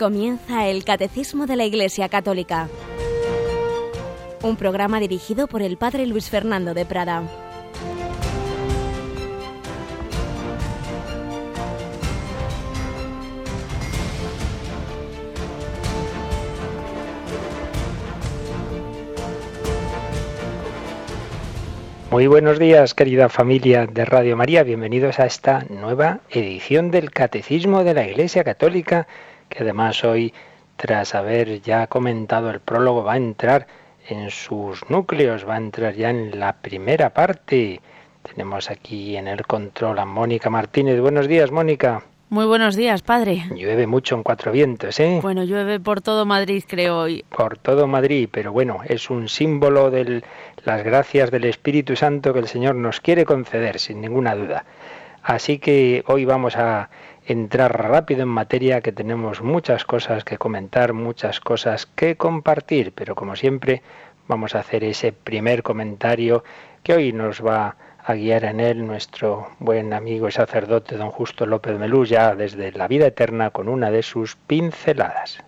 Comienza el Catecismo de la Iglesia Católica, un programa dirigido por el Padre Luis Fernando de Prada. Muy buenos días, querida familia de Radio María. Bienvenidos a esta nueva edición del Catecismo de la Iglesia Católica que además hoy, tras haber ya comentado el prólogo, va a entrar en sus núcleos, va a entrar ya en la primera parte. Tenemos aquí en el control a Mónica Martínez. Buenos días, Mónica. Muy buenos días, padre. Llueve mucho en Cuatro Vientos, ¿eh? Bueno, llueve por todo Madrid, creo hoy. Por todo Madrid, pero bueno, es un símbolo de las gracias del Espíritu Santo que el Señor nos quiere conceder, sin ninguna duda. Así que hoy vamos a entrar rápido en materia, que tenemos muchas cosas que comentar, muchas cosas que compartir, pero como siempre vamos a hacer ese primer comentario que hoy nos va a guiar en él nuestro buen amigo y sacerdote don Justo López Melú, ya desde la vida eterna con una de sus pinceladas.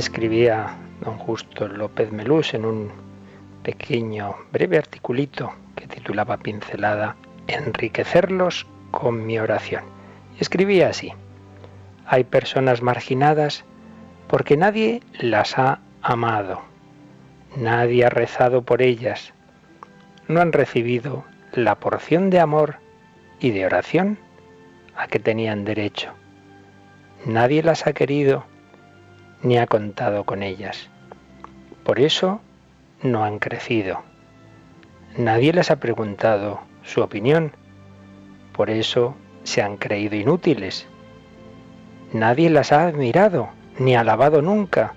Escribía don Justo López Melús en un pequeño, breve articulito que titulaba Pincelada, Enriquecerlos con mi oración. Escribía así, hay personas marginadas porque nadie las ha amado, nadie ha rezado por ellas, no han recibido la porción de amor y de oración a que tenían derecho. Nadie las ha querido ni ha contado con ellas. Por eso no han crecido. Nadie les ha preguntado su opinión. Por eso se han creído inútiles. Nadie las ha admirado ni alabado nunca.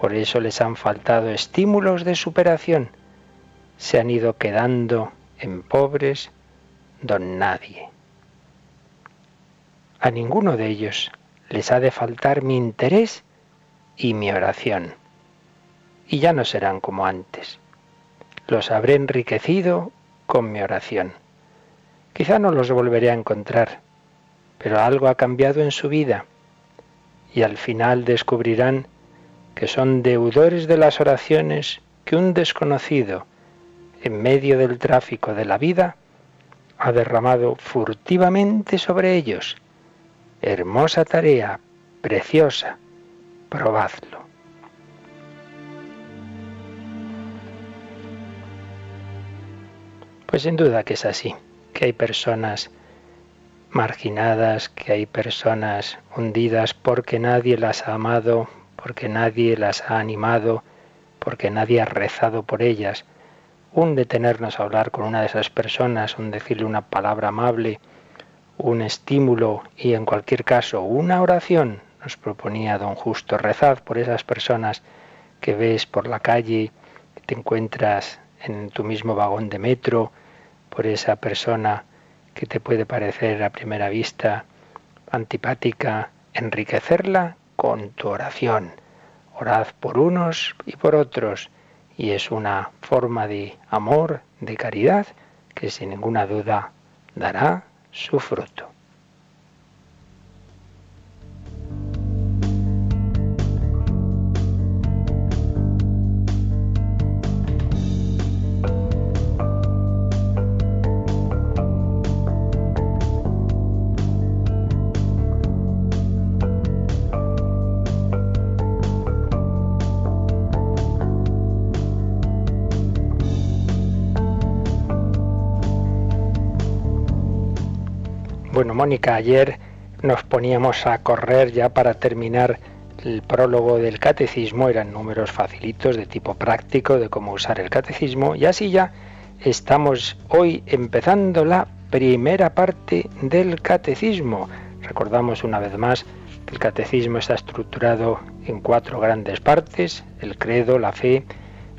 Por eso les han faltado estímulos de superación. Se han ido quedando en pobres don nadie. A ninguno de ellos les ha de faltar mi interés y mi oración. Y ya no serán como antes. Los habré enriquecido con mi oración. Quizá no los volveré a encontrar, pero algo ha cambiado en su vida y al final descubrirán que son deudores de las oraciones que un desconocido, en medio del tráfico de la vida, ha derramado furtivamente sobre ellos. Hermosa tarea, preciosa, probadlo. Pues sin duda que es así, que hay personas marginadas, que hay personas hundidas porque nadie las ha amado, porque nadie las ha animado, porque nadie ha rezado por ellas. Un detenernos a hablar con una de esas personas, un decirle una palabra amable, un estímulo y en cualquier caso una oración nos proponía don Justo, rezad por esas personas que ves por la calle, que te encuentras en tu mismo vagón de metro, por esa persona que te puede parecer a primera vista antipática, enriquecerla con tu oración. Orad por unos y por otros, y es una forma de amor, de caridad, que sin ninguna duda dará su fruto. Mónica, ayer nos poníamos a correr ya para terminar el prólogo del catecismo, eran números facilitos de tipo práctico de cómo usar el catecismo, y así ya estamos hoy empezando la primera parte del catecismo. Recordamos una vez más que el catecismo está estructurado en cuatro grandes partes, el credo, la fe,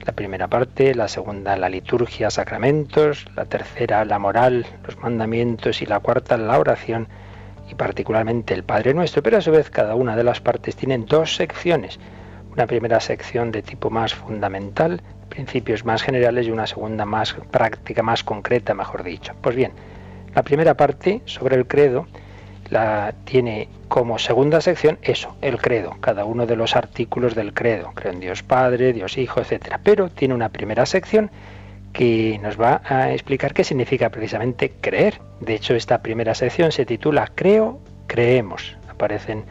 la primera parte, la segunda la liturgia, sacramentos, la tercera la moral, los mandamientos y la cuarta la oración y particularmente el Padre Nuestro, pero a su vez cada una de las partes tienen dos secciones. Una primera sección de tipo más fundamental, principios más generales y una segunda más práctica, más concreta, mejor dicho. Pues bien, la primera parte sobre el credo la tiene como segunda sección eso, el credo, cada uno de los artículos del credo. Creo en Dios Padre, Dios Hijo, etcétera. Pero tiene una primera sección que nos va a explicar qué significa precisamente creer. De hecho, esta primera sección se titula Creo, creemos. Aparecen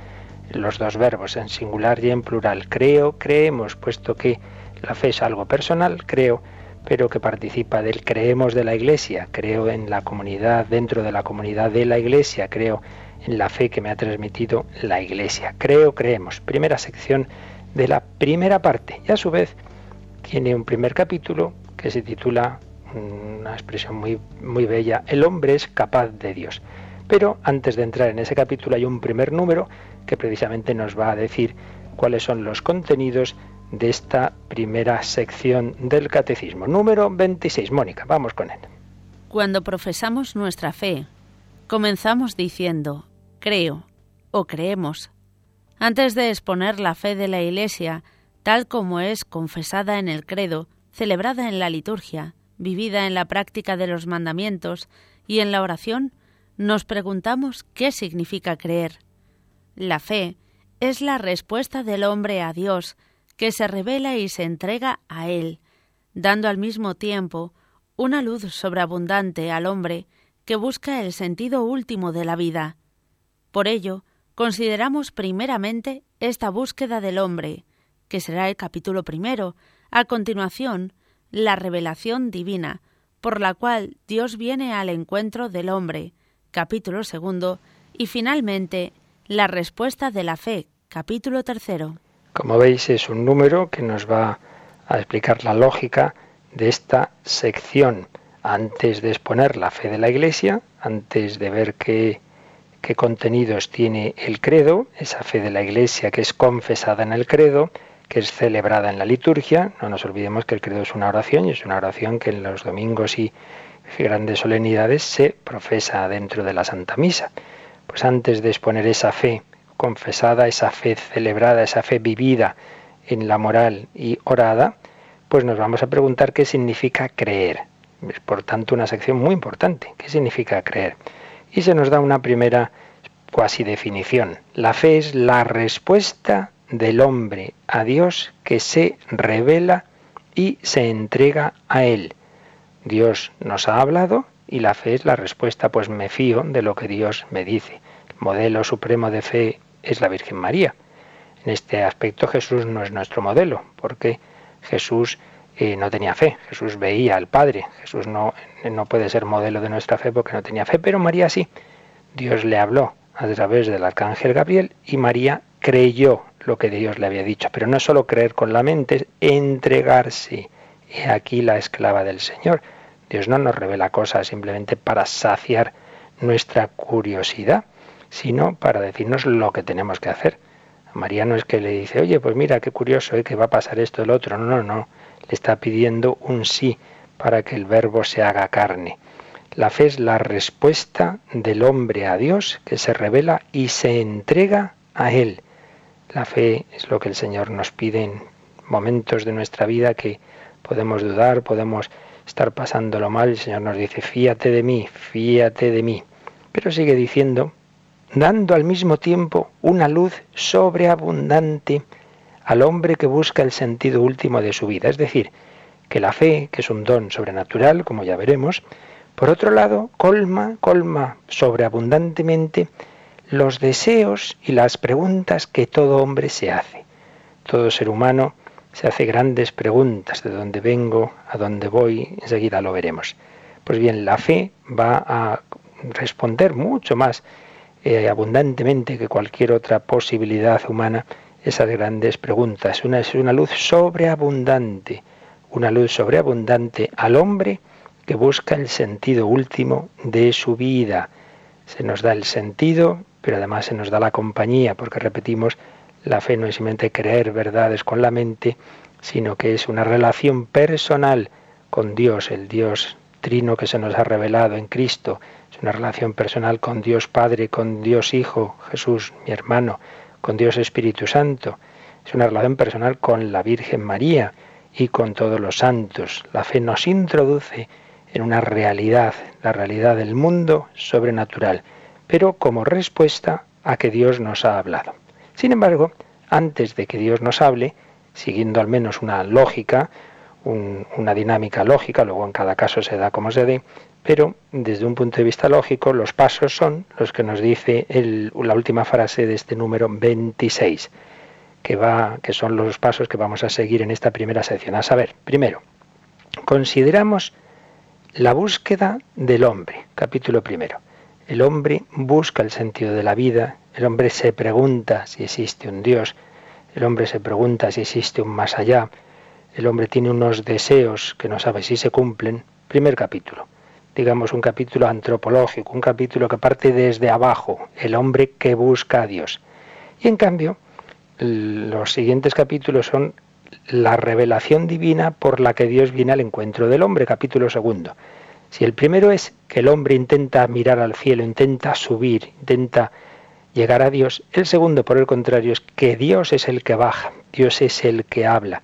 los dos verbos en singular y en plural. Creo, creemos, puesto que la fe es algo personal, creo, pero que participa del creemos de la Iglesia, creo en la comunidad, dentro de la comunidad de la Iglesia, creo en la fe que me ha transmitido la Iglesia. Creo, creemos. Primera sección de la primera parte. Y a su vez tiene un primer capítulo que se titula, una expresión muy, muy bella, El hombre es capaz de Dios. Pero antes de entrar en ese capítulo hay un primer número que precisamente nos va a decir cuáles son los contenidos de esta primera sección del catecismo. Número 26. Mónica, vamos con él. Cuando profesamos nuestra fe, comenzamos diciendo, creo o creemos. Antes de exponer la fe de la Iglesia, tal como es confesada en el credo, celebrada en la liturgia, vivida en la práctica de los mandamientos y en la oración, nos preguntamos qué significa creer. La fe es la respuesta del hombre a Dios, que se revela y se entrega a Él, dando al mismo tiempo una luz sobreabundante al hombre que busca el sentido último de la vida. Por ello, consideramos primeramente esta búsqueda del hombre, que será el capítulo primero, a continuación, la revelación divina, por la cual Dios viene al encuentro del hombre, capítulo segundo, y finalmente, la respuesta de la fe, capítulo tercero. Como veis, es un número que nos va a explicar la lógica de esta sección. Antes de exponer la fe de la Iglesia, antes de ver qué, qué contenidos tiene el credo, esa fe de la Iglesia que es confesada en el credo, que es celebrada en la liturgia. No nos olvidemos que el credo es una oración y es una oración que en los domingos y grandes solemnidades se profesa dentro de la Santa Misa. Pues antes de exponer esa fe confesada, esa fe celebrada, esa fe vivida en la moral y orada, pues nos vamos a preguntar qué significa creer. Es por tanto una sección muy importante. ¿Qué significa creer? Y se nos da una primera cuasi definición. La fe es la respuesta del hombre a Dios que se revela y se entrega a Él. Dios nos ha hablado y la fe es la respuesta, pues me fío de lo que Dios me dice. El modelo supremo de fe es la Virgen María. En este aspecto Jesús no es nuestro modelo, porque Jesús no tenía fe, Jesús veía al Padre, Jesús no, no puede ser modelo de nuestra fe porque no tenía fe, pero María sí. Dios le habló a través del arcángel Gabriel y María creyó lo que Dios le había dicho, pero no solo creer con la mente, es entregarse. He aquí la esclava del Señor. Dios no nos revela cosas simplemente para saciar nuestra curiosidad, sino para decirnos lo que tenemos que hacer. María no es que le dice, oye, pues mira, qué curioso, ¿eh? que va a pasar esto, el otro. No, no, no. Le está pidiendo un sí para que el verbo se haga carne. La fe es la respuesta del hombre a Dios que se revela y se entrega a Él. La fe es lo que el Señor nos pide en momentos de nuestra vida que podemos dudar, podemos estar pasándolo mal. El Señor nos dice, fíate de mí, fíate de mí. Pero sigue diciendo, dando al mismo tiempo una luz sobreabundante al hombre que busca el sentido último de su vida. Es decir, que la fe, que es un don sobrenatural, como ya veremos, por otro lado, colma, colma sobreabundantemente los deseos y las preguntas que todo hombre se hace. Todo ser humano se hace grandes preguntas de dónde vengo, a dónde voy, enseguida lo veremos. Pues bien, la fe va a responder mucho más eh, abundantemente que cualquier otra posibilidad humana esas grandes preguntas. Una es una luz sobreabundante, una luz sobreabundante al hombre que busca el sentido último de su vida. Se nos da el sentido, pero además se nos da la compañía, porque repetimos, La fe no es simplemente creer verdades con la mente, sino que es una relación personal con Dios, el Dios trino que se nos ha revelado en Cristo. Es una relación personal con Dios Padre, con Dios Hijo, Jesús, mi hermano, con Dios Espíritu Santo. Es una relación personal con la Virgen María y con todos los santos. La fe nos introduce en una realidad, la realidad del mundo sobrenatural, pero como respuesta a que Dios nos ha hablado. Sin embargo, antes de que Dios nos hable, siguiendo al menos una lógica, una dinámica lógica, luego en cada caso se da como se dé, pero desde un punto de vista lógico los pasos son los que nos dice la última frase de este número 26, que, va, que son los pasos que vamos a seguir en esta primera sección. A saber, primero, consideramos la búsqueda del hombre, capítulo primero. El hombre busca el sentido de la vida, el hombre se pregunta si existe un Dios, el hombre se pregunta si existe un más allá, el hombre tiene unos deseos que no sabe si se cumplen. Primer capítulo, digamos un capítulo antropológico, un capítulo que parte desde abajo, el hombre que busca a Dios. Y en cambio, los siguientes capítulos son la revelación divina por la que Dios viene al encuentro del hombre, capítulo segundo. Si el primero es que el hombre intenta mirar al cielo, intenta subir, intenta llegar a Dios, el segundo, por el contrario, es que Dios es el que baja, Dios es el que habla.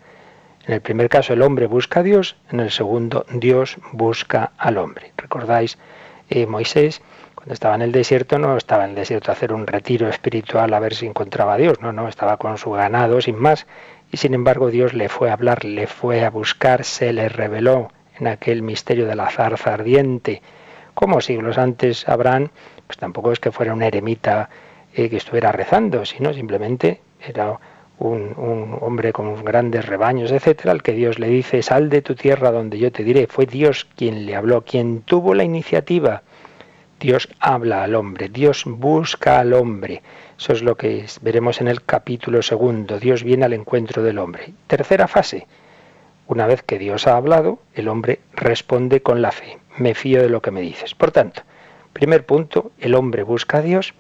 En el primer caso el hombre busca a Dios, en el segundo Dios busca al hombre. ¿Recordáis eh, Moisés? Cuando estaba en el desierto no estaba en el desierto a hacer un retiro espiritual a ver si encontraba a Dios, no, no, estaba con su ganado sin más y sin embargo Dios le fue a hablar, le fue a buscar, se le reveló en aquel misterio de la zarza ardiente. Como siglos antes Abraham, pues tampoco es que fuera un eremita eh, que estuviera rezando, sino simplemente era un, hombre con grandes rebaños, etcétera, al que Dios le dice, sal de tu tierra donde yo te diré. Fue Dios quien le habló, quien tuvo la iniciativa. Dios habla al hombre, Dios busca al hombre. Eso es lo que veremos en el capítulo segundo. Dios viene al encuentro del hombre. Tercera fase. Una vez que Dios ha hablado, el hombre responde con la fe. Me fío de lo que me dices. Por tanto, primer punto, el hombre busca a Dios.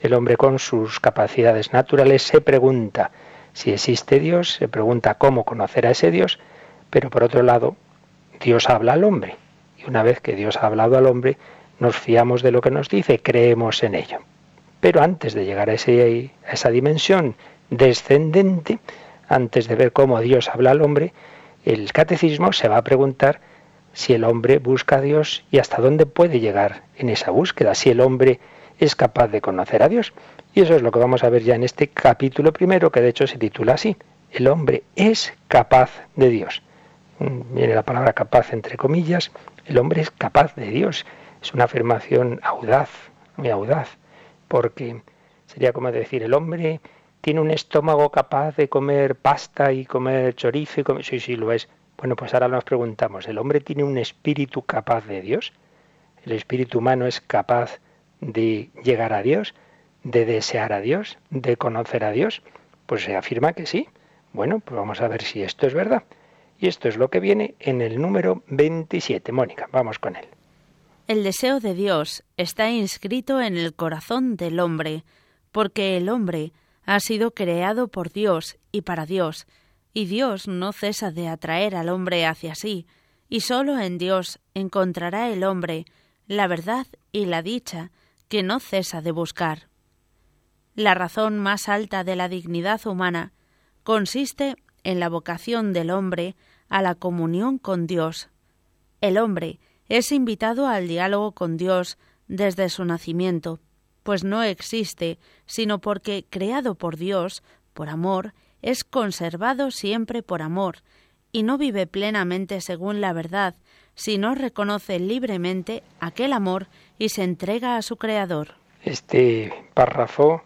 El hombre con sus capacidades naturales se pregunta, si existe Dios, se pregunta cómo conocer a ese Dios, pero por otro lado, Dios habla al hombre. Y una vez que Dios ha hablado al hombre, nos fiamos de lo que nos dice, creemos en ello. Pero antes de llegar a, ese, esa dimensión descendente, antes de ver cómo Dios habla al hombre, el catecismo se va a preguntar si el hombre busca a Dios y hasta dónde puede llegar en esa búsqueda, si el hombre es capaz de conocer a Dios. Y eso es lo que vamos a ver ya en este capítulo primero, que de hecho se titula así. El hombre es capaz de Dios. Mm, viene la palabra capaz entre comillas. El hombre es capaz de Dios. Es una afirmación audaz, muy audaz, porque sería como decir, el hombre tiene un estómago capaz de comer pasta y comer chorizo y. Sí, sí, lo es. Bueno, pues ahora nos preguntamos, ¿el hombre tiene un espíritu capaz de Dios? ¿El espíritu humano es capaz de llegar a Dios? de desear a Dios, de conocer a Dios? Pues se afirma que sí. Bueno, pues vamos a ver si esto es verdad. Y esto es lo que viene en el número 27. Mónica, vamos con él. El deseo de Dios está inscrito en el corazón del hombre, porque el hombre ha sido creado por Dios y para Dios, y Dios no cesa de atraer al hombre hacia sí, y sólo en Dios encontrará el hombre la verdad y la dicha que no cesa de buscar. La razón más alta de la dignidad humana consiste en la vocación del hombre a la comunión con Dios. El hombre es invitado al diálogo con Dios desde su nacimiento, pues no existe sino porque, creado por Dios, por amor, es conservado siempre por amor, y no vive plenamente según la verdad, si no reconoce libremente aquel amor y se entrega a su Creador. Este párrafo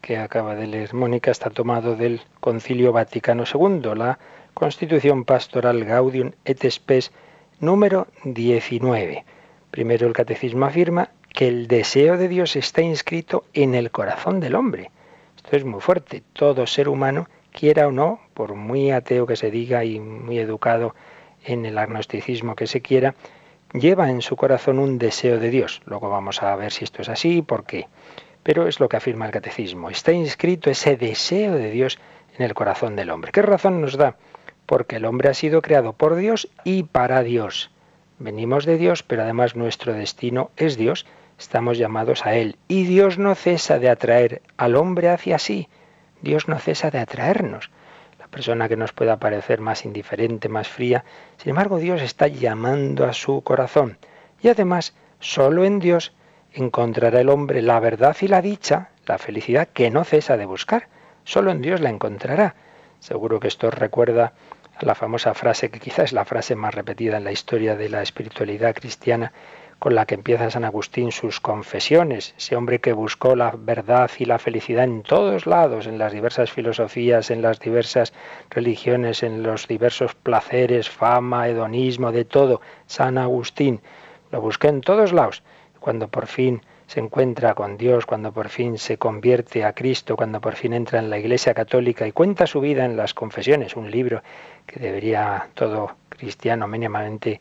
que acaba de leer Mónica está tomado del Concilio Vaticano II, la Constitución Pastoral Gaudium et Spes número 19. Primero el catecismo afirma que el deseo de Dios está inscrito en el corazón del hombre. Esto es muy fuerte. Todo ser humano, quiera o no, por muy ateo que se diga y muy educado en el agnosticismo que se quiera, lleva en su corazón un deseo de Dios. Luego vamos a ver si esto es así y por qué. pero es lo que afirma el catecismo. Está inscrito ese deseo de Dios en el corazón del hombre. ¿Qué razón nos da? Porque el hombre ha sido creado por Dios y para Dios. Venimos de Dios, pero además nuestro destino es Dios. Estamos llamados a Él. Y Dios no cesa de atraer al hombre hacia sí. Dios no cesa de atraernos. Persona que nos pueda parecer más indiferente, más fría, sin embargo Dios está llamando a su corazón. Y además, solo en Dios encontrará el hombre la verdad y la dicha, la felicidad que no cesa de buscar. Solo en Dios la encontrará. Seguro que esto recuerda a la famosa frase que quizás es la frase más repetida en la historia de la espiritualidad cristiana, con la que empieza San Agustín sus confesiones, ese hombre que buscó la verdad y la felicidad en todos lados, en las diversas filosofías, en las diversas religiones, en los diversos placeres, fama, hedonismo, de todo. San Agustín lo busqué en todos lados cuando por fin se encuentra con Dios, cuando por fin se convierte a Cristo, cuando por fin entra en la Iglesia Católica y cuenta su vida en las confesiones, un libro que debería todo cristiano mínimamente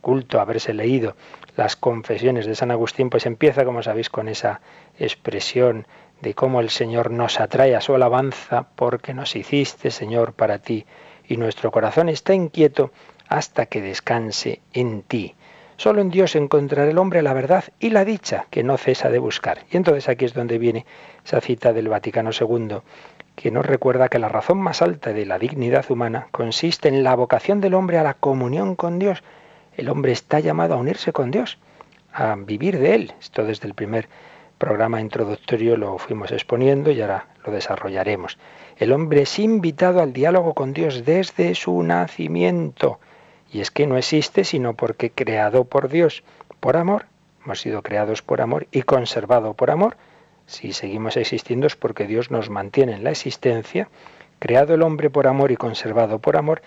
culto haberse leído, las confesiones de San Agustín, pues empieza, como sabéis, con esa expresión de cómo el Señor nos atrae a su alabanza porque nos hiciste, Señor, para ti, y nuestro corazón está inquieto hasta que descanse en ti. Solo en Dios encontrará el hombre la verdad y la dicha que no cesa de buscar. Y entonces aquí es donde viene esa cita del Vaticano II, que nos recuerda que la razón más alta de la dignidad humana consiste en la vocación del hombre a la comunión con Dios. El hombre está llamado a unirse con Dios, a vivir de Él. Esto desde el primer programa introductorio lo fuimos exponiendo y ahora lo desarrollaremos. El hombre es invitado al diálogo con Dios desde su nacimiento. Y es que no existe sino porque creado por Dios, por amor, hemos sido creados por amor y conservado por amor. Si seguimos existiendo es porque Dios nos mantiene en la existencia, creado el hombre por amor y conservado por amor,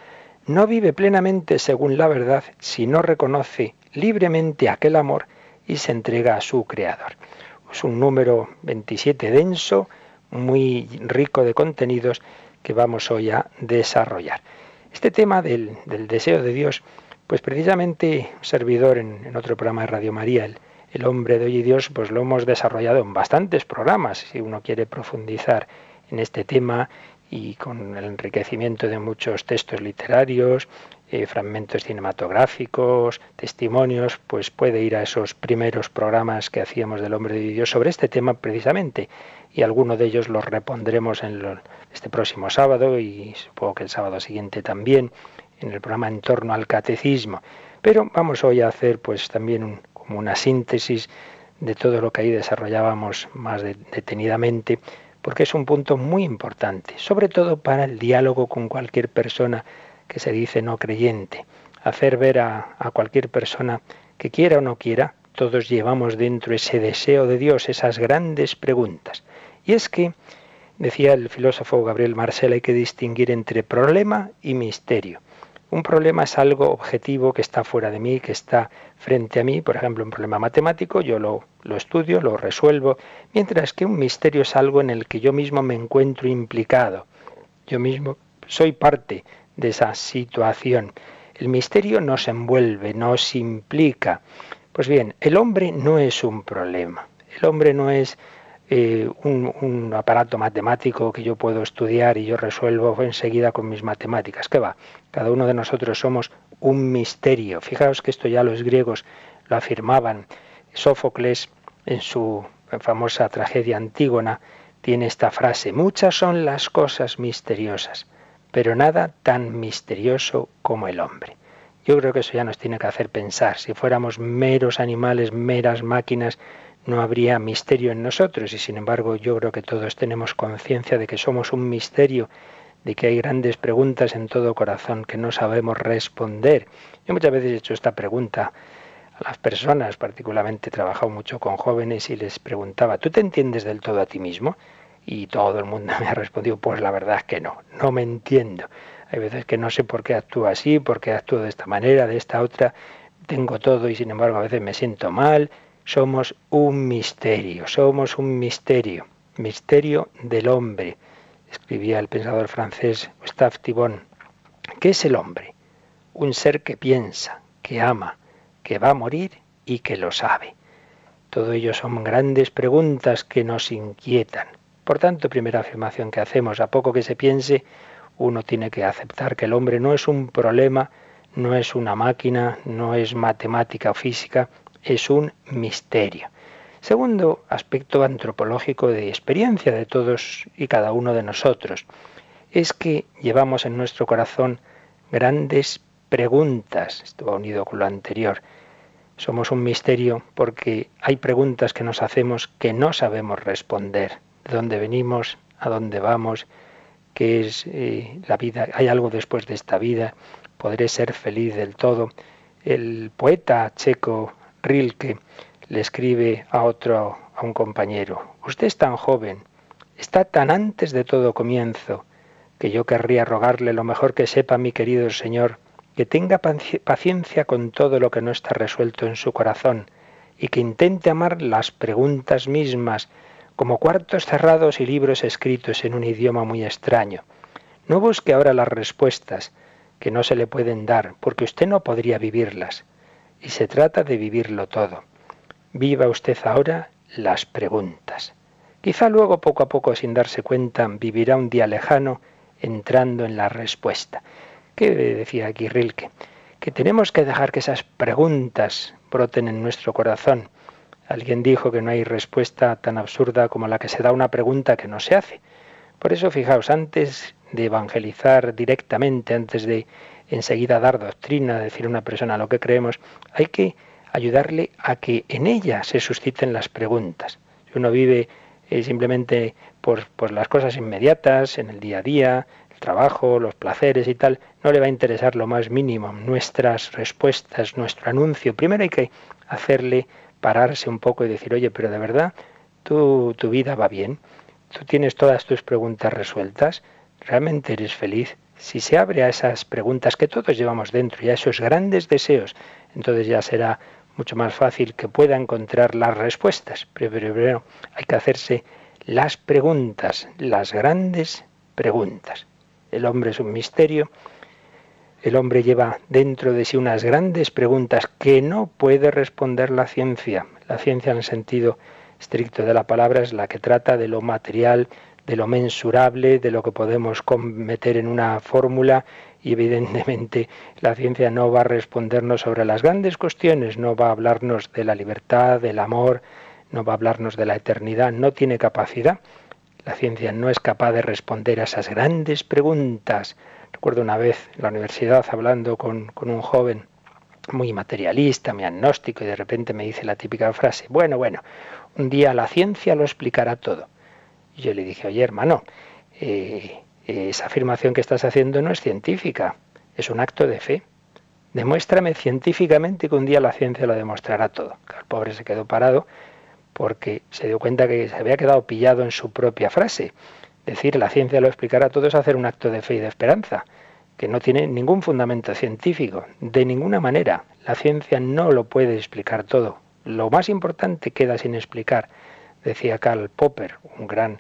no vive plenamente según la verdad si no reconoce libremente aquel amor y se entrega a su creador. Es un número 27 denso, muy rico de contenidos que vamos hoy a desarrollar. Este tema del, deseo de Dios, pues precisamente servidor en, otro programa de Radio María, el, el hombre de hoy y Dios, pues lo hemos desarrollado en bastantes programas, si uno quiere profundizar en este tema y con el enriquecimiento de muchos textos literarios, eh, fragmentos cinematográficos, testimonios, pues puede ir a esos primeros programas que hacíamos del hombre de Dios sobre este tema precisamente y alguno de ellos los repondremos en este próximo sábado y supongo que el sábado siguiente también en el programa en torno al catecismo. Pero vamos hoy a hacer pues también como una síntesis de todo lo que ahí desarrollábamos más detenidamente, porque es un punto muy importante, sobre todo para el diálogo con cualquier persona que se dice no creyente. Hacer ver a cualquier persona que quiera o no quiera, todos llevamos dentro ese deseo de Dios, esas grandes preguntas. Y es que, decía el filósofo Gabriel Marcel, hay que distinguir entre problema y misterio. Un problema es algo objetivo que está fuera de mí, que está frente a mí, por ejemplo, un problema matemático, yo lo, lo, estudio, lo resuelvo, mientras que un misterio es algo en el que yo mismo me encuentro implicado. Yo mismo soy parte de esa situación. El misterio nos envuelve, nos implica. Pues bien, el hombre no es un problema. El hombre no es eh, un, aparato matemático que yo puedo estudiar y yo resuelvo enseguida con mis matemáticas. ¿Qué va? Cada uno de nosotros somos un misterio. Fijaos que esto ya los griegos lo afirmaban. Sófocles, en su famosa tragedia Antígona, tiene esta frase, muchas son las cosas misteriosas, pero nada tan misterioso como el hombre. Yo creo que eso ya nos tiene que hacer pensar. Si fuéramos meros animales, meras máquinas, no habría misterio en nosotros y sin embargo yo creo que todos tenemos conciencia de que somos un misterio, de que hay grandes preguntas en todo corazón que no sabemos responder. Yo muchas veces he hecho esta pregunta a las personas, particularmente he trabajado mucho con jóvenes y les preguntaba, ¿tú te entiendes del todo a ti mismo? Y todo el mundo me ha respondido, pues la verdad es que no, no me entiendo. Hay veces que no sé por qué actúo así, por qué actúo de esta manera, de esta otra, tengo todo y sin embargo a veces me siento mal, somos un misterio, somos un misterio, misterio del hombre, escribía el pensador francés Gustave Thibon. ¿Qué es el hombre? Un ser que piensa, que ama, que va a morir y que lo sabe. Todo ello son grandes preguntas que nos inquietan. Por tanto, primera afirmación que hacemos, a poco que se piense, uno tiene que aceptar que el hombre no es un problema, no es una máquina, no es matemática o física, es un misterio. Segundo aspecto antropológico de experiencia de todos y cada uno de nosotros es que llevamos en nuestro corazón grandes preguntas. Esto va unido con lo anterior. Somos un misterio porque hay preguntas que nos hacemos que no sabemos responder. ¿De dónde venimos? ¿A dónde vamos? ¿Qué es eh, la vida? ¿Hay algo después de esta vida? ¿Podré ser feliz del todo? El poeta checo Rilke le escribe a otro, a un compañero, usted es tan joven, está tan antes de todo comienzo, que yo querría rogarle lo mejor que sepa mi querido Señor, que tenga paciencia con todo lo que no está resuelto en su corazón, y que intente amar las preguntas mismas, como cuartos cerrados y libros escritos en un idioma muy extraño. No busque ahora las respuestas, que no se le pueden dar, porque usted no podría vivirlas. Y se trata de vivirlo todo. Viva usted ahora las preguntas. Quizá luego, poco a poco, sin darse cuenta, vivirá un día lejano entrando en la respuesta. ¿Qué decía aquí Rilke? Que tenemos que dejar que esas preguntas broten en nuestro corazón. Alguien dijo que no hay respuesta tan absurda como la que se da a una pregunta que no se hace. Por eso, fijaos, antes de evangelizar directamente, antes de enseguida dar doctrina, decir a una persona lo que creemos, hay que ayudarle a que en ella se susciten las preguntas. Si uno vive eh, simplemente por, las cosas inmediatas, en el día a día, el trabajo, los placeres y tal, no le va a interesar lo más mínimo nuestras respuestas, nuestro anuncio. Primero hay que hacerle pararse un poco y decir, oye, pero de verdad, tu vida va bien, tú tienes todas tus preguntas resueltas, realmente eres feliz. Si se abre a esas preguntas que todos llevamos dentro y a esos grandes deseos, entonces ya será mucho más fácil que pueda encontrar las respuestas. Pero primero hay que hacerse las preguntas, las grandes preguntas. El hombre es un misterio. El hombre lleva dentro de sí unas grandes preguntas que no puede responder la ciencia. La ciencia en el sentido estricto de la palabra es la que trata de lo material, de lo mensurable, de lo que podemos meter en una fórmula y evidentemente la ciencia no va a respondernos sobre las grandes cuestiones, no va a hablarnos de la libertad, del amor, no va a hablarnos de la eternidad, no tiene capacidad. La ciencia no es capaz de responder a esas grandes preguntas. Recuerdo una vez en la universidad hablando con, con un joven muy materialista, muy agnóstico, y de repente me dice la típica frase, bueno, bueno, un día la ciencia lo explicará todo. Yo le dije, oye hermano, eh, esa afirmación que estás haciendo no es científica, es un acto de fe. Demuéstrame científicamente que un día la ciencia lo demostrará todo. El pobre se quedó parado porque se dio cuenta que se había quedado pillado en su propia frase. Decir la ciencia lo explicará todo es hacer un acto de fe y de esperanza, que no tiene ningún fundamento científico. De ninguna manera. La ciencia no lo puede explicar todo. Lo más importante queda sin explicar, decía Karl Popper, un gran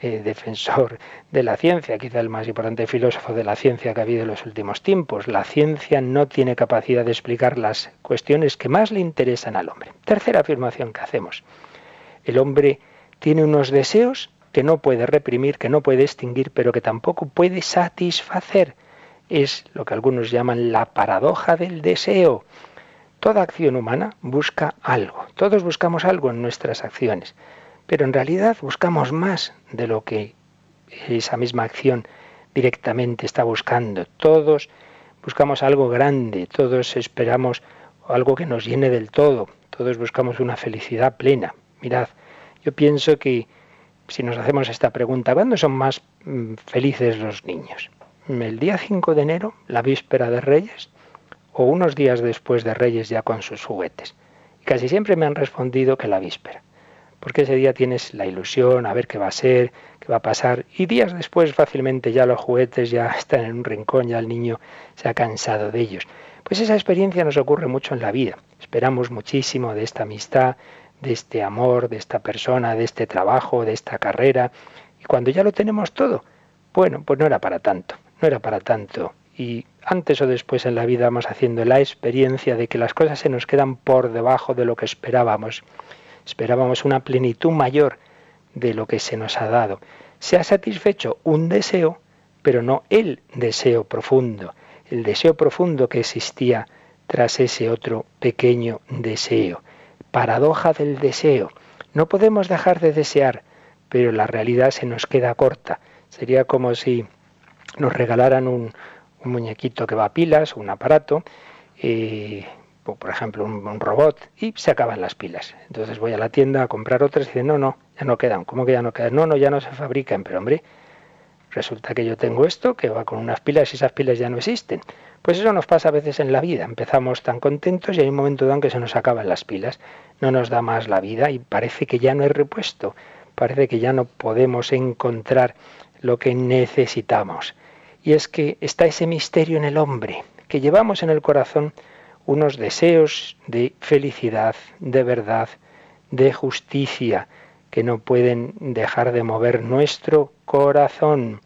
eh, defensor de la ciencia, quizá el más importante filósofo de la ciencia que ha habido en los últimos tiempos. La ciencia no tiene capacidad de explicar las cuestiones que más le interesan al hombre. Tercera afirmación que hacemos. El hombre tiene unos deseos que no puede reprimir, que no puede extinguir, pero que tampoco puede satisfacer. Es lo que algunos llaman la paradoja del deseo. Toda acción humana busca algo. Todos buscamos algo en nuestras acciones. Pero en realidad buscamos más de lo que esa misma acción directamente está buscando. Todos buscamos algo grande, todos esperamos algo que nos llene del todo, todos buscamos una felicidad plena. Mirad, yo pienso que si nos hacemos esta pregunta, ¿cuándo son más mm, felices los niños? ¿El día 5 de enero, la víspera de Reyes? ¿O unos días después de Reyes ya con sus juguetes? Y casi siempre me han respondido que la víspera porque ese día tienes la ilusión, a ver qué va a ser, qué va a pasar, y días después fácilmente ya los juguetes ya están en un rincón, ya el niño se ha cansado de ellos. Pues esa experiencia nos ocurre mucho en la vida. Esperamos muchísimo de esta amistad, de este amor, de esta persona, de este trabajo, de esta carrera, y cuando ya lo tenemos todo, bueno, pues no era para tanto, no era para tanto. Y antes o después en la vida vamos haciendo la experiencia de que las cosas se nos quedan por debajo de lo que esperábamos esperábamos una plenitud mayor de lo que se nos ha dado. Se ha satisfecho un deseo, pero no el deseo profundo, el deseo profundo que existía tras ese otro pequeño deseo. Paradoja del deseo. No podemos dejar de desear, pero la realidad se nos queda corta. Sería como si nos regalaran un, muñequito que va a pilas, un aparato, y, por ejemplo un, robot, y se acaban las pilas. Entonces voy a la tienda a comprar otras y dicen, no, no, ya no quedan. ¿Cómo que ya no quedan? No, no, ya no se fabrican. Pero hombre, resulta que yo tengo esto que va con unas pilas y esas pilas ya no existen. Pues eso nos pasa a veces en la vida. Empezamos tan contentos y hay un momento dado en que se nos acaban las pilas. No nos da más la vida y parece que ya no hay repuesto. Parece que ya no podemos encontrar lo que necesitamos. Y es que está ese misterio en el hombre, que llevamos en el corazón unos deseos de felicidad, de verdad, de justicia, que no pueden dejar de mover nuestro corazón.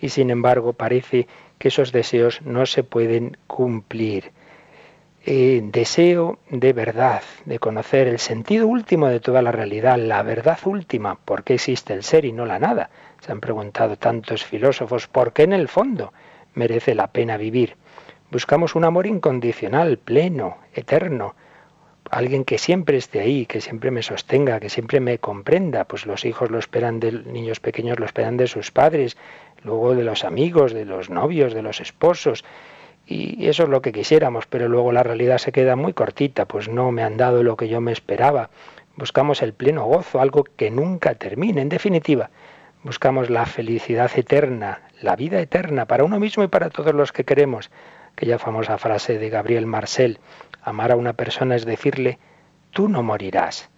Y sin embargo parece que esos deseos no se pueden cumplir. Eh, deseo de verdad, de conocer el sentido último de toda la realidad, la verdad última, por qué existe el ser y no la nada. Se han preguntado tantos filósofos por qué en el fondo merece la pena vivir. Buscamos un amor incondicional, pleno, eterno, alguien que siempre esté ahí, que siempre me sostenga, que siempre me comprenda. Pues los hijos lo esperan de niños pequeños, lo esperan de sus padres, luego de los amigos, de los novios, de los esposos. Y eso es lo que quisiéramos, pero luego la realidad se queda muy cortita, pues no me han dado lo que yo me esperaba. Buscamos el pleno gozo, algo que nunca termine. En definitiva, buscamos la felicidad eterna, la vida eterna para uno mismo y para todos los que queremos. Aquella famosa frase de Gabriel Marcel, amar a una persona es decirle, tú no morirás.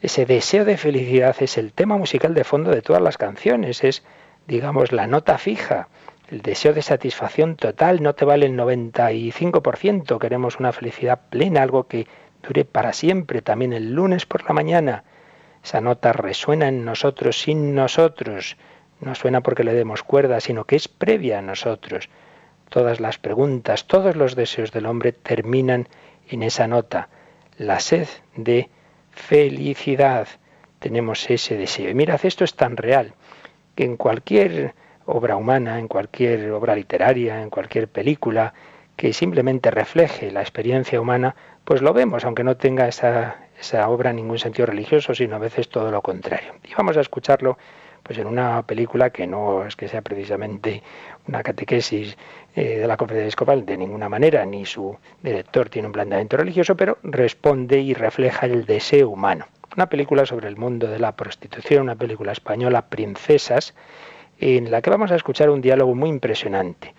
Ese deseo de felicidad es el tema musical de fondo de todas las canciones, es, digamos, la nota fija el deseo de satisfacción total no te vale el 95%. Queremos una felicidad plena, algo que dure para siempre, también el lunes por la mañana. Esa nota resuena en nosotros sin nosotros. No suena porque le demos cuerda, sino que es previa a nosotros. Todas las preguntas, todos los deseos del hombre terminan en esa nota. La sed de felicidad. Tenemos ese deseo. Y mirad, esto es tan real que en cualquier obra humana, en cualquier obra literaria, en cualquier película que simplemente refleje la experiencia humana, pues lo vemos, aunque no tenga esa, esa obra ningún sentido religioso, sino a veces todo lo contrario. Y vamos a escucharlo pues en una película que no es que sea precisamente una catequesis eh, de la conferencia episcopal de ninguna manera, ni su director tiene un planteamiento religioso, pero responde y refleja el deseo humano. Una película sobre el mundo de la prostitución, una película española, Princesas, en la que vamos a escuchar un diálogo muy impresionante.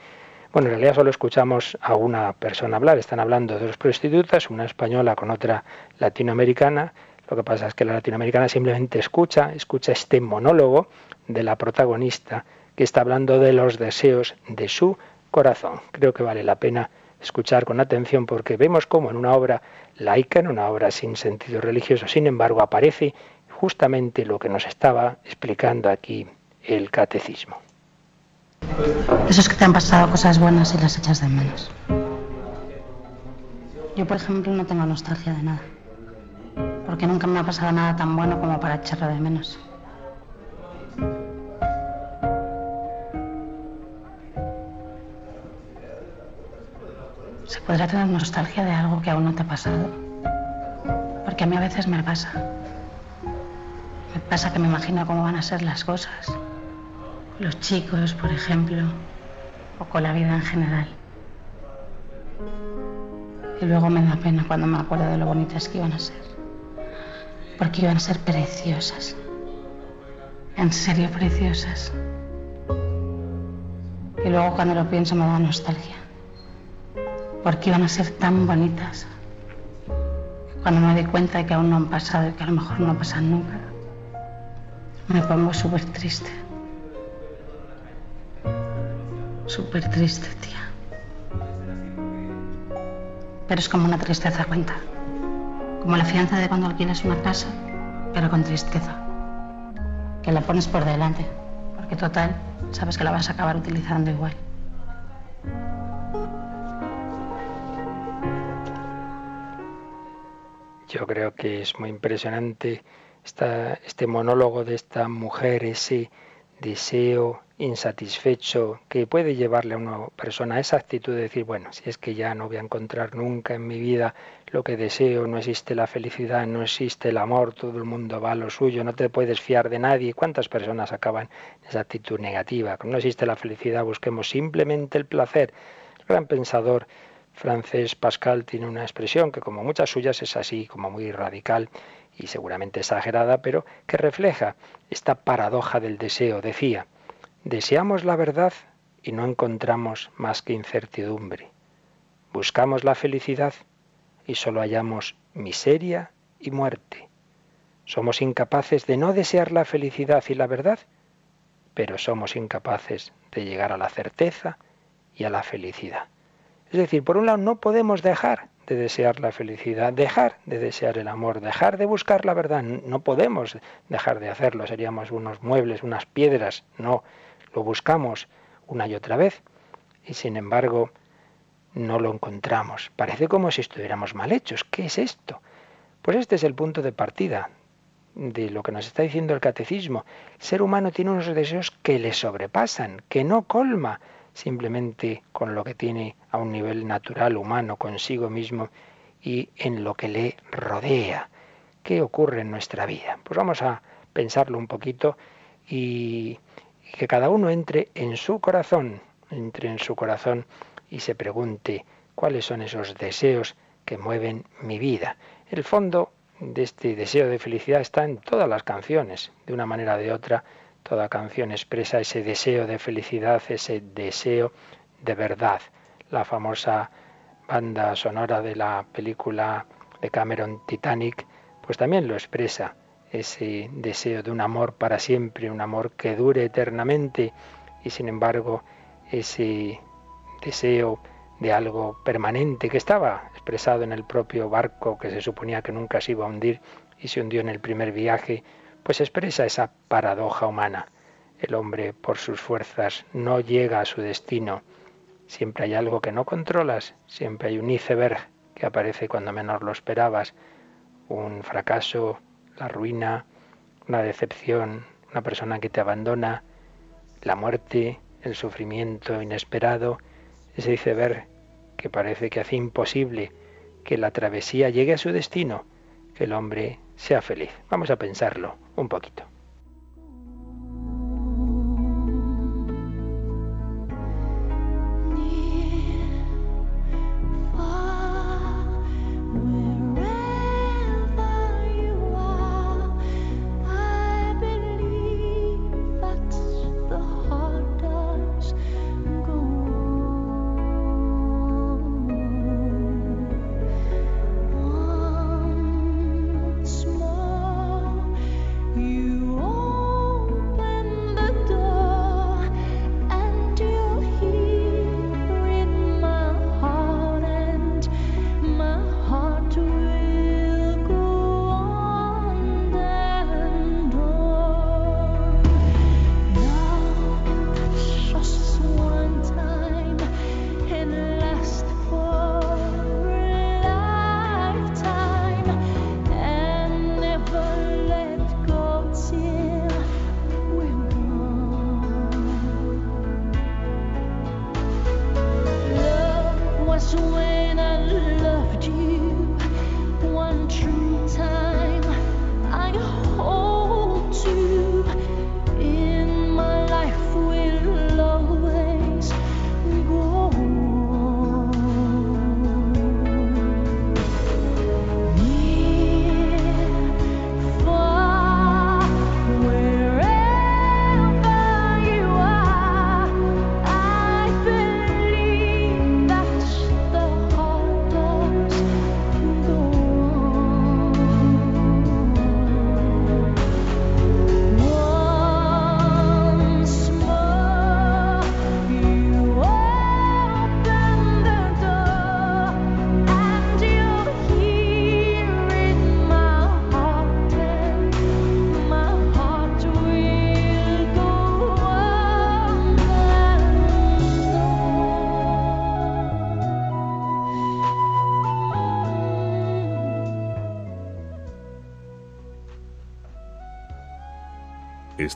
Bueno, en realidad solo escuchamos a una persona hablar, están hablando de dos prostitutas, una española con otra latinoamericana. Lo que pasa es que la latinoamericana simplemente escucha, escucha este monólogo de la protagonista que está hablando de los deseos de su corazón. Creo que vale la pena escuchar con atención porque vemos cómo en una obra laica, en una obra sin sentido religioso, sin embargo, aparece justamente lo que nos estaba explicando aquí el catecismo. Eso es que te han pasado cosas buenas y las echas de menos. Yo, por ejemplo, no tengo nostalgia de nada. Porque nunca me ha pasado nada tan bueno como para echarlo de menos. ¿Se podrá tener nostalgia de algo que aún no te ha pasado? Porque a mí a veces me pasa. Me pasa que me imagino cómo van a ser las cosas los chicos, por ejemplo, o con la vida en general. Y luego me da pena cuando me acuerdo de lo bonitas que iban a ser. Porque iban a ser preciosas. En serio, preciosas. Y luego cuando lo pienso me da nostalgia. Porque iban a ser tan bonitas. Cuando me doy cuenta de que aún no han pasado y que a lo mejor no pasan nunca, me pongo súper triste. Súper triste, tía. Pero es como una tristeza cuenta. Como la fianza de cuando alquilas una casa, pero con tristeza. Que la pones por delante, porque total, sabes que la vas a acabar utilizando igual. Yo creo que es muy impresionante este monólogo de esta mujer, ese deseo insatisfecho que puede llevarle a una persona a esa actitud de decir, bueno, si es que ya no voy a encontrar nunca en mi vida lo que deseo, no existe la felicidad, no existe el amor, todo el mundo va a lo suyo, no te puedes fiar de nadie. ¿Cuántas personas acaban en esa actitud negativa? No existe la felicidad, busquemos simplemente el placer. El gran pensador francés Pascal tiene una expresión que como muchas suyas es así, como muy radical y seguramente exagerada, pero que refleja esta paradoja del deseo. Decía, deseamos la verdad y no encontramos más que incertidumbre. Buscamos la felicidad y solo hallamos miseria y muerte. Somos incapaces de no desear la felicidad y la verdad, pero somos incapaces de llegar a la certeza y a la felicidad. Es decir, por un lado no podemos dejar de desear la felicidad, dejar de desear el amor, dejar de buscar la verdad. No podemos dejar de hacerlo, seríamos unos muebles, unas piedras. No, lo buscamos una y otra vez y sin embargo no lo encontramos. Parece como si estuviéramos mal hechos. ¿Qué es esto? Pues este es el punto de partida de lo que nos está diciendo el catecismo. El ser humano tiene unos deseos que le sobrepasan, que no colma simplemente con lo que tiene a un nivel natural, humano, consigo mismo y en lo que le rodea. ¿Qué ocurre en nuestra vida? Pues vamos a pensarlo un poquito y, que cada uno entre en su corazón, entre en su corazón y se pregunte cuáles son esos deseos que mueven mi vida. El fondo de este deseo de felicidad está en todas las canciones, de una manera o de otra Toda canción expresa ese deseo de felicidad, ese deseo de verdad. La famosa banda sonora de la película de Cameron Titanic, pues también lo expresa, ese deseo de un amor para siempre, un amor que dure eternamente y sin embargo ese deseo de algo permanente que estaba expresado en el propio barco que se suponía que nunca se iba a hundir y se hundió en el primer viaje, pues expresa esa paradoja humana. El hombre, por sus fuerzas, no llega a su destino. Siempre hay algo que no controlas, siempre hay un iceberg que aparece cuando menos lo esperabas, un fracaso, la ruina, una decepción, una persona que te abandona, la muerte, el sufrimiento inesperado, ese iceberg que parece que hace imposible que la travesía llegue a su destino, que el hombre sea feliz. Vamos a pensarlo un poquito.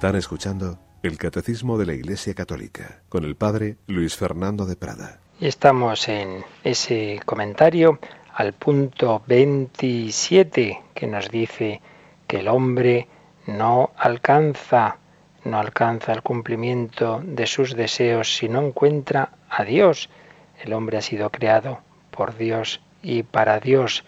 Están escuchando el Catecismo de la Iglesia Católica con el Padre Luis Fernando de Prada. Y estamos en ese comentario al punto 27 que nos dice que el hombre no alcanza no alcanza el cumplimiento de sus deseos si no encuentra a Dios. El hombre ha sido creado por Dios y para Dios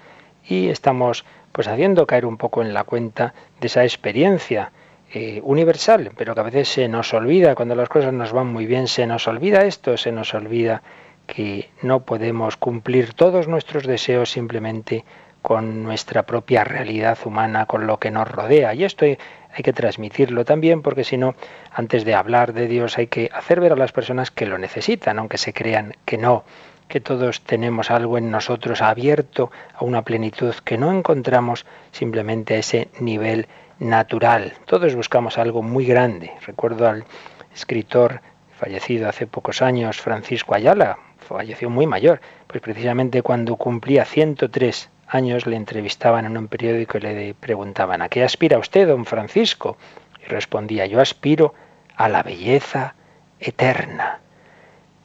y estamos pues haciendo caer un poco en la cuenta de esa experiencia eh, universal, pero que a veces se nos olvida, cuando las cosas nos van muy bien, se nos olvida esto, se nos olvida que no podemos cumplir todos nuestros deseos simplemente con nuestra propia realidad humana, con lo que nos rodea. Y esto hay, que transmitirlo también, porque si no, antes de hablar de Dios hay que hacer ver a las personas que lo necesitan, aunque se crean que no que todos tenemos algo en nosotros abierto a una plenitud que no encontramos simplemente a ese nivel natural. Todos buscamos algo muy grande. Recuerdo al escritor fallecido hace pocos años, Francisco Ayala, falleció muy mayor, pues precisamente cuando cumplía 103 años le entrevistaban en un periódico y le preguntaban, ¿a qué aspira usted, don Francisco? Y respondía, yo aspiro a la belleza eterna.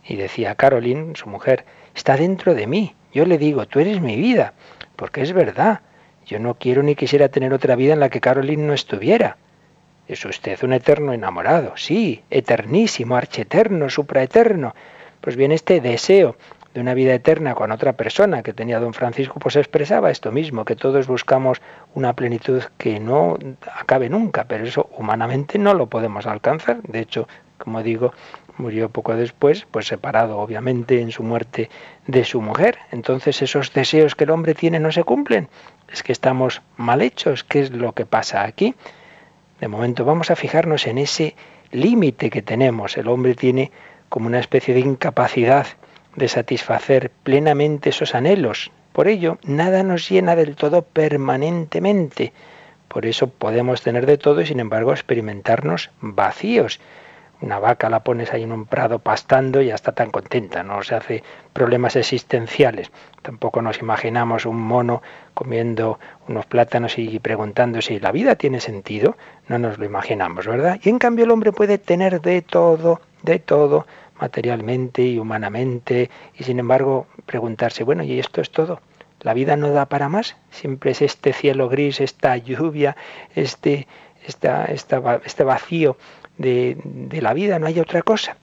Y decía, Caroline, su mujer, está dentro de mí. Yo le digo, tú eres mi vida, porque es verdad. Yo no quiero ni quisiera tener otra vida en la que Caroline no estuviera. Es usted un eterno enamorado, sí, eternísimo, archeterno, supraeterno. Pues bien, este deseo de una vida eterna con otra persona que tenía don Francisco, pues expresaba esto mismo, que todos buscamos una plenitud que no acabe nunca, pero eso humanamente no lo podemos alcanzar. De hecho, como digo, murió poco después, pues separado obviamente en su muerte de su mujer. Entonces esos deseos que el hombre tiene no se cumplen. Es que estamos mal hechos. ¿Qué es lo que pasa aquí? De momento vamos a fijarnos en ese límite que tenemos. El hombre tiene como una especie de incapacidad de satisfacer plenamente esos anhelos. Por ello, nada nos llena del todo permanentemente. Por eso podemos tener de todo y sin embargo experimentarnos vacíos. Una vaca la pones ahí en un prado pastando y ya está tan contenta, no se hace problemas existenciales. Tampoco nos imaginamos un mono comiendo unos plátanos y preguntando si la vida tiene sentido, no nos lo imaginamos, ¿verdad? Y en cambio el hombre puede tener de todo, de todo, materialmente y humanamente, y sin embargo preguntarse, bueno, ¿y esto es todo? ¿La vida no da para más? Siempre es este cielo gris, esta lluvia, este, esta, este vacío de, la vida, no hay otra cosa.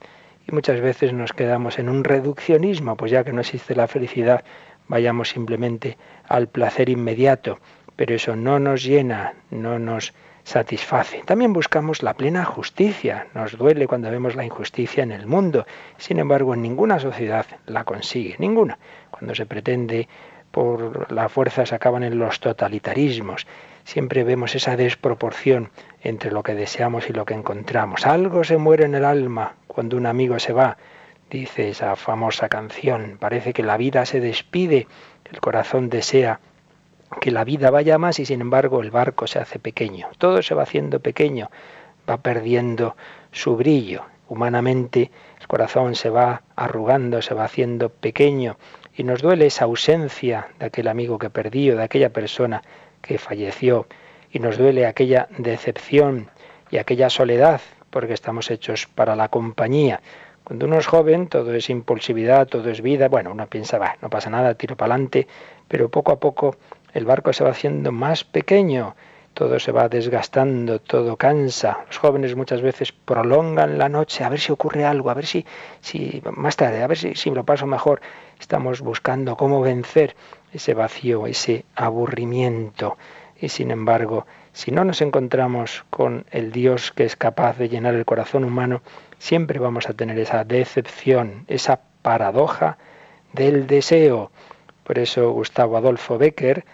Y muchas veces nos quedamos en un reduccionismo, pues ya que no existe la felicidad, vayamos simplemente al placer inmediato, pero eso no nos llena, no nos satisface. También buscamos la plena justicia. Nos duele cuando vemos la injusticia en el mundo. Sin embargo, en ninguna sociedad la consigue, ninguna. Cuando se pretende por la fuerza se acaban en los totalitarismos siempre vemos esa desproporción entre lo que deseamos y lo que encontramos. Algo se muere en el alma cuando un amigo se va, dice esa famosa canción. Parece que la vida se despide, el corazón desea que la vida vaya más y sin embargo el barco se hace pequeño. Todo se va haciendo pequeño, va perdiendo su brillo. Humanamente el corazón se va arrugando, se va haciendo pequeño y nos duele esa ausencia de aquel amigo que perdí o de aquella persona que falleció y nos duele aquella decepción y aquella soledad porque estamos hechos para la compañía. Cuando uno es joven, todo es impulsividad, todo es vida. Bueno, uno piensa, va, no pasa nada, tiro para adelante, pero poco a poco el barco se va haciendo más pequeño, todo se va desgastando, todo cansa. Los jóvenes muchas veces prolongan la noche a ver si ocurre algo, a ver si, si más tarde, a ver si, si lo paso mejor. Estamos buscando cómo vencer ese vacío, ese aburrimiento. Y sin embargo, si no nos encontramos con el Dios que es capaz de llenar el corazón humano, siempre vamos a tener esa decepción, esa paradoja del deseo. Por eso Gustavo Adolfo Becker,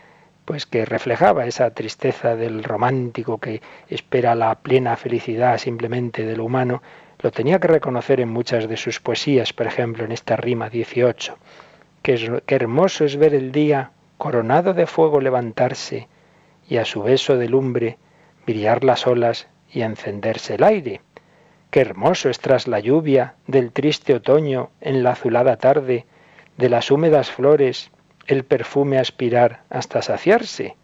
pues que reflejaba esa tristeza del romántico que espera la plena felicidad simplemente del humano, lo tenía que reconocer en muchas de sus poesías, por ejemplo en esta rima 18. Qué, hermoso es ver el día coronado de fuego levantarse y a su beso de lumbre brillar las olas y encenderse el aire. Qué hermoso es tras la lluvia del triste otoño en la azulada tarde, de las húmedas flores el perfume aspirar hasta saciarse.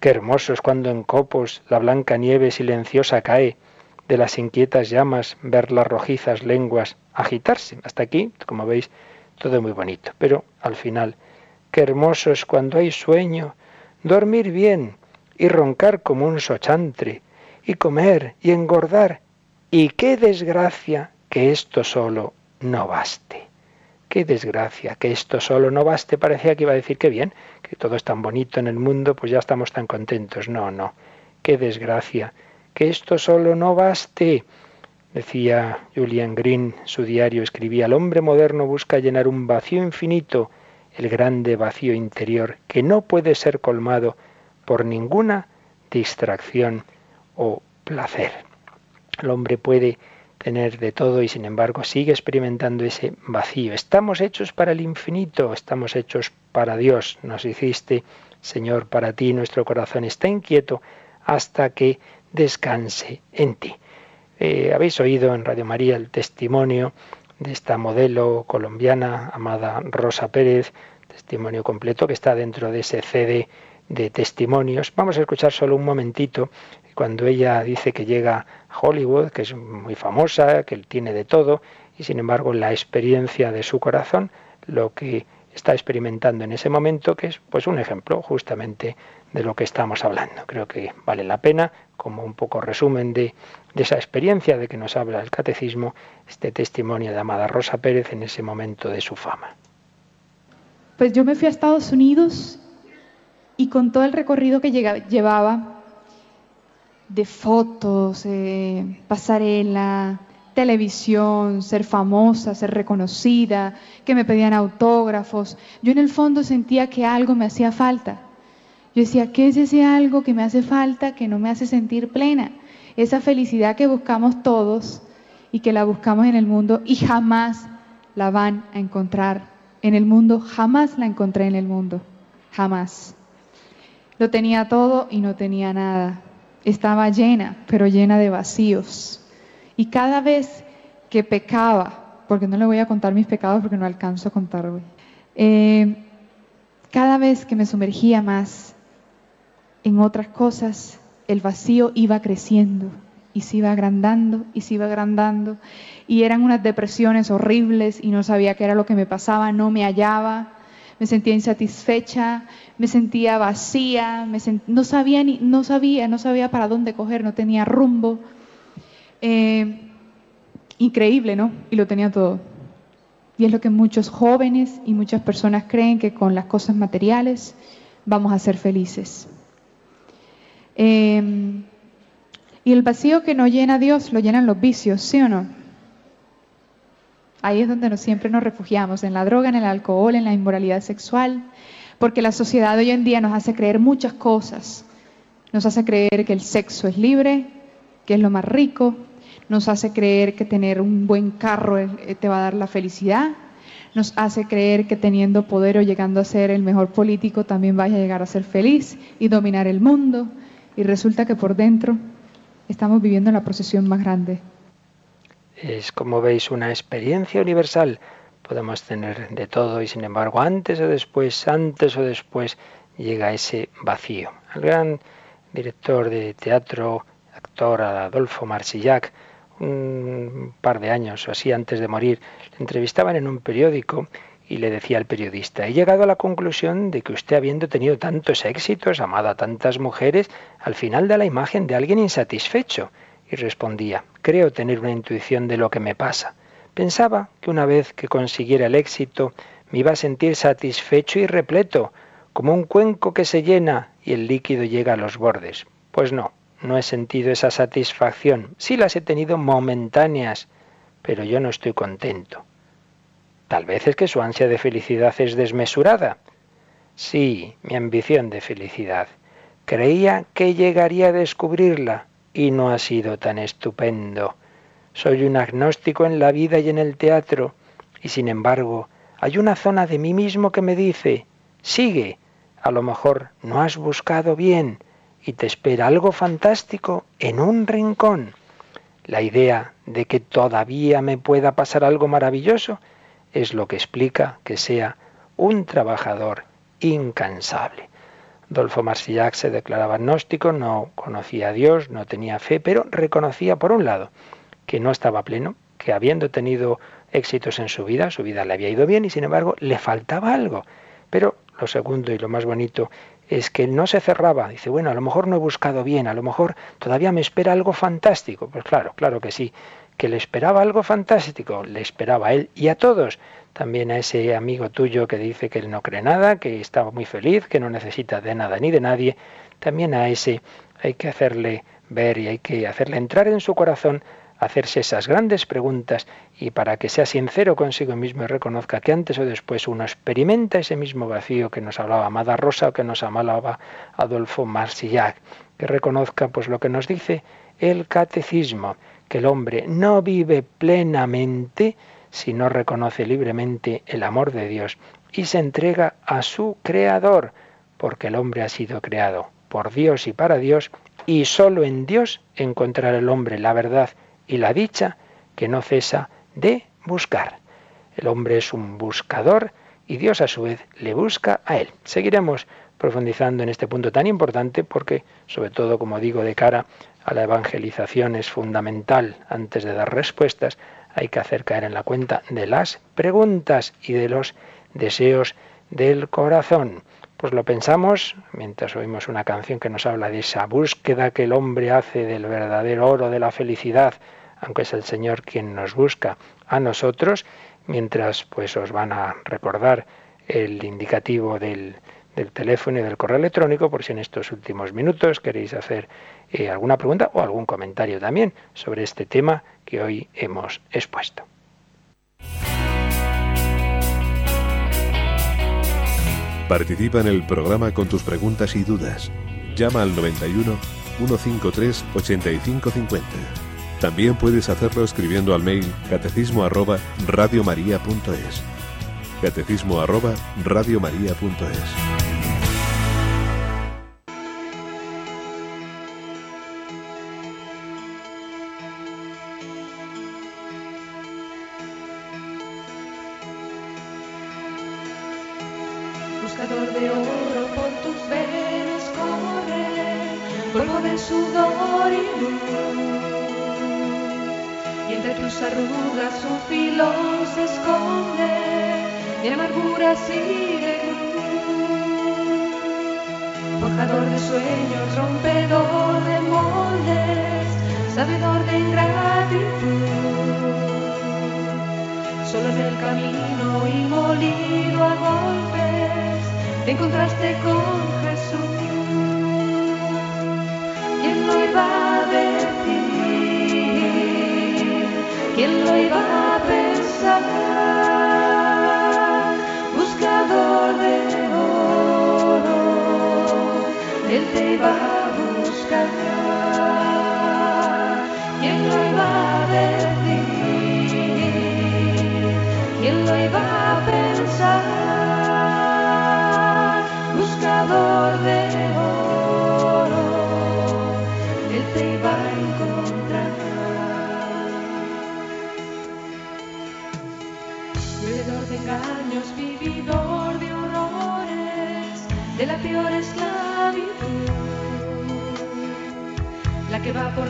Qué hermoso es cuando en copos la blanca nieve silenciosa cae de las inquietas llamas, ver las rojizas lenguas agitarse. Hasta aquí, como veis, todo muy bonito. Pero al final, qué hermoso es cuando hay sueño, dormir bien y roncar como un sochantre, y comer y engordar. Y qué desgracia que esto solo no baste. Qué desgracia que esto solo no baste. Parecía que iba a decir que bien, que todo es tan bonito en el mundo, pues ya estamos tan contentos. No, no. Qué desgracia que esto solo no baste. Decía Julian Green, su diario escribía, el hombre moderno busca llenar un vacío infinito, el grande vacío interior, que no puede ser colmado por ninguna distracción o placer. El hombre puede tener de todo y sin embargo sigue experimentando ese vacío. Estamos hechos para el infinito, estamos hechos para Dios. Nos hiciste, Señor, para ti. Nuestro corazón está inquieto hasta que descanse en ti. Eh, habéis oído en Radio María el testimonio de esta modelo colombiana, amada Rosa Pérez, testimonio completo que está dentro de ese CD de testimonios. Vamos a escuchar solo un momentito cuando ella dice que llega a Hollywood, que es muy famosa, que tiene de todo, y sin embargo la experiencia de su corazón, lo que está experimentando en ese momento, que es pues un ejemplo justamente de lo que estamos hablando. Creo que vale la pena, como un poco resumen de, esa experiencia de que nos habla el catecismo, este testimonio de Amada Rosa Pérez en ese momento de su fama. Pues yo me fui a Estados Unidos y con todo el recorrido que llevaba de fotos, eh, pasarela, televisión, ser famosa, ser reconocida, que me pedían autógrafos, yo en el fondo sentía que algo me hacía falta. Yo decía, ¿qué es ese algo que me hace falta, que no me hace sentir plena? Esa felicidad que buscamos todos y que la buscamos en el mundo y jamás la van a encontrar en el mundo, jamás la encontré en el mundo, jamás. Lo tenía todo y no tenía nada. Estaba llena, pero llena de vacíos. Y cada vez que pecaba, porque no le voy a contar mis pecados porque no alcanzo a contar eh, cada vez que me sumergía más en otras cosas, el vacío iba creciendo y se iba agrandando y se iba agrandando. Y eran unas depresiones horribles y no sabía qué era lo que me pasaba, no me hallaba, me sentía insatisfecha, me sentía vacía, no, sabía ni, no sabía, no sabía para dónde coger, no tenía rumbo. Eh, increíble, ¿no? Y lo tenía todo. Y es lo que muchos jóvenes y muchas personas creen que con las cosas materiales vamos a ser felices. Em, y el vacío que no llena Dios lo llenan los vicios, ¿sí o no? Ahí es donde nos, siempre nos refugiamos, en la droga, en el alcohol, en la inmoralidad sexual, porque la sociedad hoy en día nos hace creer muchas cosas. Nos hace creer que el sexo es libre, que es lo más rico, nos hace creer que tener un buen carro eh, te va a dar la felicidad, nos hace creer que teniendo poder o llegando a ser el mejor político también vaya a llegar a ser feliz y dominar el mundo y resulta que por dentro estamos viviendo la procesión más grande. Es como veis una experiencia universal. Podemos tener de todo y sin embargo antes o después, antes o después llega ese vacío. El gran director de teatro, actor Adolfo Marsillac, un par de años o así antes de morir, le entrevistaban en un periódico y le decía al periodista, he llegado a la conclusión de que usted habiendo tenido tantos éxitos, amado a tantas mujeres, al final da la imagen de alguien insatisfecho. Y respondía, creo tener una intuición de lo que me pasa. Pensaba que una vez que consiguiera el éxito, me iba a sentir satisfecho y repleto, como un cuenco que se llena y el líquido llega a los bordes. Pues no, no he sentido esa satisfacción. Sí las he tenido momentáneas, pero yo no estoy contento. Tal vez es que su ansia de felicidad es desmesurada. Sí, mi ambición de felicidad. Creía que llegaría a descubrirla y no ha sido tan estupendo. Soy un agnóstico en la vida y en el teatro, y sin embargo hay una zona de mí mismo que me dice, sigue, a lo mejor no has buscado bien y te espera algo fantástico en un rincón. La idea de que todavía me pueda pasar algo maravilloso es lo que explica que sea un trabajador incansable. Adolfo Marsillac se declaraba agnóstico, no conocía a Dios, no tenía fe, pero reconocía, por un lado, que no estaba pleno, que habiendo tenido éxitos en su vida, su vida le había ido bien y sin embargo le faltaba algo. Pero lo segundo y lo más bonito es que no se cerraba. Dice, bueno, a lo mejor no he buscado bien, a lo mejor todavía me espera algo fantástico. Pues claro, claro que sí, que le esperaba algo fantástico, le esperaba a él y a todos. También a ese amigo tuyo que dice que él no cree nada, que estaba muy feliz, que no necesita de nada ni de nadie. También a ese hay que hacerle ver y hay que hacerle entrar en su corazón hacerse esas grandes preguntas y para que sea sincero consigo mismo y reconozca que antes o después uno experimenta ese mismo vacío que nos hablaba Amada Rosa o que nos hablaba Adolfo Marsillac, que reconozca pues lo que nos dice el catecismo, que el hombre no vive plenamente si no reconoce libremente el amor de Dios y se entrega a su creador, porque el hombre ha sido creado por Dios y para Dios, y solo en Dios encontrará el hombre la verdad y la dicha que no cesa de buscar. El hombre es un buscador y Dios a su vez le busca a él. Seguiremos profundizando en este punto tan importante porque, sobre todo, como digo, de cara a la evangelización es fundamental, antes de dar respuestas, hay que hacer caer en la cuenta de las preguntas y de los deseos del corazón. Pues lo pensamos mientras oímos una canción que nos habla de esa búsqueda que el hombre hace del verdadero oro de la felicidad, aunque es el Señor quien nos busca a nosotros, mientras pues os van a recordar el indicativo del, teléfono y del correo electrónico por si en estos últimos minutos queréis hacer eh, alguna pregunta o algún comentario también sobre este tema que hoy hemos expuesto. Participa en el programa con tus preguntas y dudas. Llama al 91 153 8550. También puedes hacerlo escribiendo al mail catecismo arroba radiomaria.es. Catecismo arroba radiomaria.es.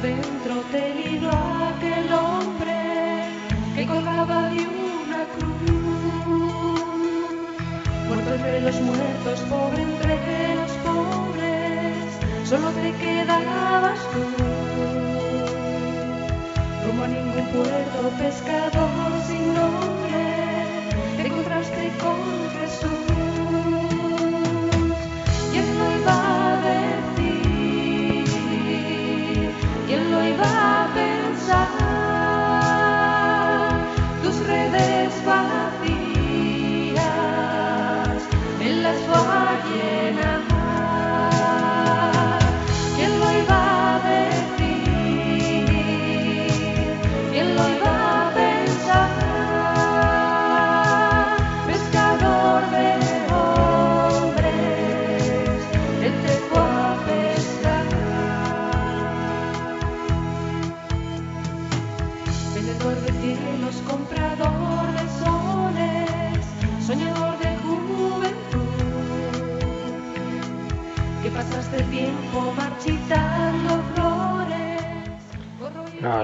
dentro te libró aquel hombre que colgaba de una cruz. Muerto entre los muertos, pobre entre los pobres, solo te quedabas tú. Como a ningún puerto, pescador sin nombre, te encontraste con Jesús.